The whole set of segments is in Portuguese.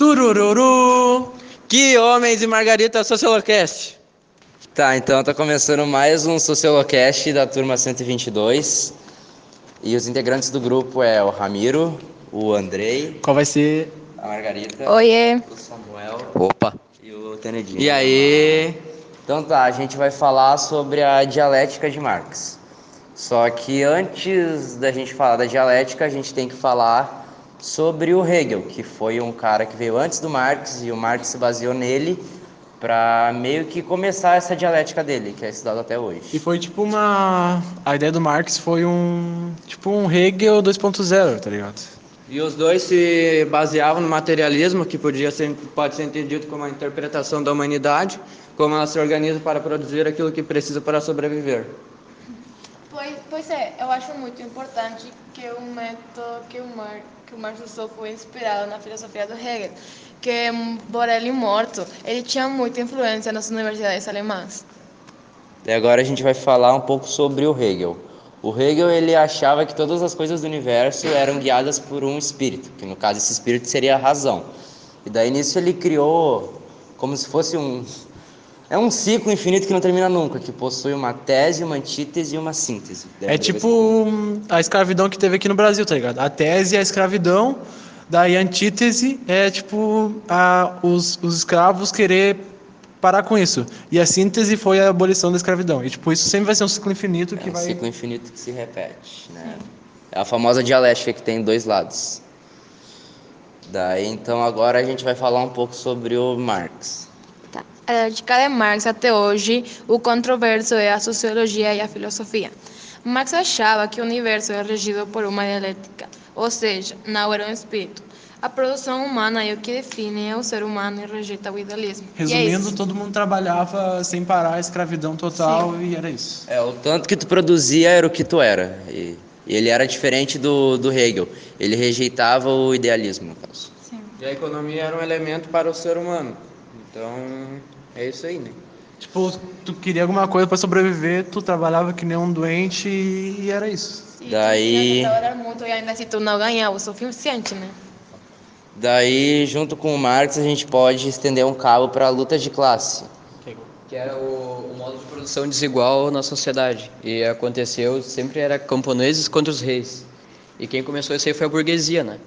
Turururu! Que homens e Margarita Sociolocast! Tá, então tá começando mais um Sociolocast da turma 122. E os integrantes do grupo é o Ramiro, o Andrei, Qual vai ser? a Margarita, Oiê. o Samuel Opa! e o Tenedinho. E aí? Então tá, a gente vai falar sobre a dialética de Marx. Só que antes da gente falar da dialética, a gente tem que falar sobre o Hegel, que foi um cara que veio antes do Marx e o Marx se baseou nele para meio que começar essa dialética dele, que é estudado até E hoje. foi tipo uma. A ideia do Marx foi um. Tipo um Hegel 2.0, tá ligado? E os dois se baseavam no materialismo, que podia ser, pode ser entendido como a interpretação da humanidade, como ela se organiza para produzir aquilo que precisa para sobreviver. Pois, pois é, eu acho muito importante que o método que o, Mar, que o Marx usou foi inspirado na filosofia do Hegel, que, por ele morto, ele tinha muita influência nas universidades alemãs. E agora a gente vai falar um pouco sobre o Hegel. O Hegel ele achava que todas as coisas do universo eram guiadas por um espírito, que no caso esse espírito seria a razão. E daí nisso ele criou como se fosse um é um ciclo infinito que não termina nunca, que possui uma tese, uma antítese e uma síntese. É tipo hum, a escravidão que teve aqui no Brasil, tá ligado? A tese é a escravidão, daí a antítese é tipo a, os, os escravos querer parar com isso. E a síntese foi a abolição da escravidão. E tipo, isso sempre vai ser um ciclo infinito que é um vai. ciclo infinito que se repete, né? É a famosa dialética que tem dois lados. Daí então agora a gente vai falar um pouco sobre o Marx. A dialética de Marx até hoje, o controverso é a sociologia e a filosofia. Marx achava que o universo é regido por uma dialética, ou seja, não era um espírito. A produção humana é o que define o ser humano e rejeita o idealismo. É Resumindo, isso. todo mundo trabalhava sem parar, escravidão total e era isso. É, o tanto que tu produzia era o que tu era. E e ele era diferente do, do Hegel. Ele rejeitava o idealismo, no caso. Sim. E a economia era um elemento para o ser humano. Então, é isso aí, né? Tipo, tu queria alguma coisa pra sobreviver, tu trabalhava que nem um doente e, era isso. E Daí- tu trabalhar muito e ainda se tu não ganhar o suficiente, né? Daí, junto com o Marx, a gente pode estender um cabo para a luta de classe. que era o, o modo de produção desigual na sociedade. E aconteceu, sempre era camponeses contra os reis. E quem começou isso aí foi a burguesia, né?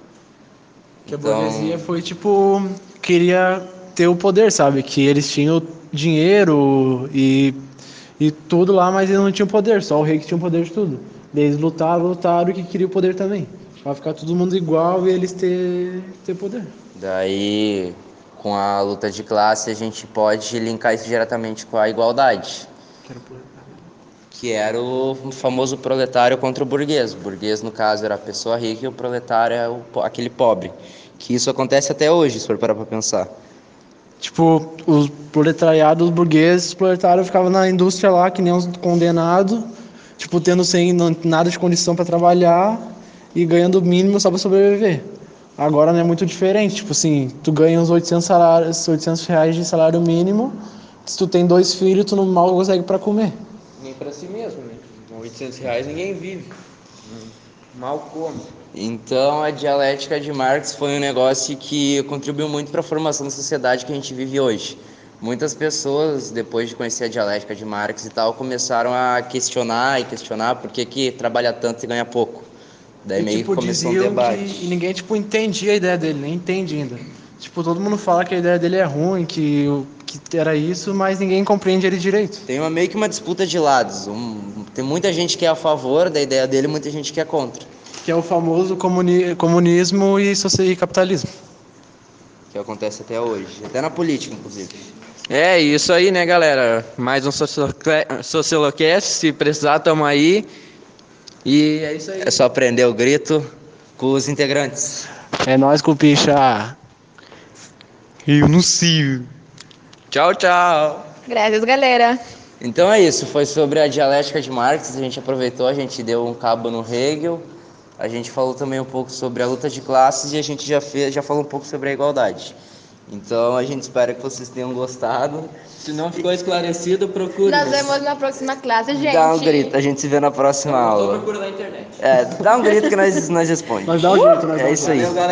Que a Então- burguesia foi tipo. queria ter o poder, sabe? Que eles tinham dinheiro e, e tudo lá, mas eles não tinham poder, só o rei que tinha o poder de tudo. Eles lutaram, lutaram e que queria o poder também. Pra ficar todo mundo igual e eles ter, ter poder. Daí, com a luta de classe, a gente pode linkar isso diretamente com a igualdade, que era o famoso proletário contra o burguês. O burguês, no caso, era a pessoa rica e o proletário é aquele pobre. Que isso acontece até hoje, se for parar pra pensar. Tipo, os proletariados, os burgueses, os proletários ficavam na indústria lá, que nem uns condenados, tipo, tendo sem nada de condição para trabalhar e ganhando o mínimo só para sobreviver. Agora não é muito diferente, tipo assim, tu ganha uns 800, salários, 800 reais de salário mínimo, se tu tem dois filhos, tu não mal consegue para comer. Nem para si mesmo, né? Com 800 reais ninguém vive. Mal come. Então, a dialética de Marx foi um negócio que contribuiu muito para a formação da sociedade que a gente vive hoje. Muitas pessoas, depois de conhecer a dialética de Marx e tal, começaram a questionar e questionar por que, que trabalha tanto e ganha pouco. Daí E, meio tipo, que começou um debate. que e ninguém tipo entendia a ideia dele, nem entende ainda. Tipo, todo mundo fala que a ideia dele é ruim, que, que era isso, mas ninguém compreende ele direito. Tem uma, meio que uma disputa de lados. Um- tem muita gente que é a favor da ideia dele e muita gente que é contra. Que é o famoso comuni comunismo e, e capitalismo. Que acontece até hoje. Até na política, inclusive. É isso aí, né, galera? Mais um Sociolocast. Se precisar, tamo aí. E é isso aí. É só aprender o grito com os integrantes. É nós com picha. Eu não sei. Tchau, tchau. Graças, galera. Então é isso, foi sobre a dialética de Marx, a gente aproveitou, a gente deu um cabo no Hegel, a gente falou também um pouco sobre a luta de classes e a gente já, fez, já falou um pouco sobre a igualdade. Então a gente espera que vocês tenham gostado. Se não ficou esclarecido, procure. Nos vemos na próxima classe, gente. Dá um grito, a gente se vê na próxima aula. procura na internet. É, dá um grito que nós, nós respondemos. Nós dá um jeito, nós É isso aí. Valeu, galera.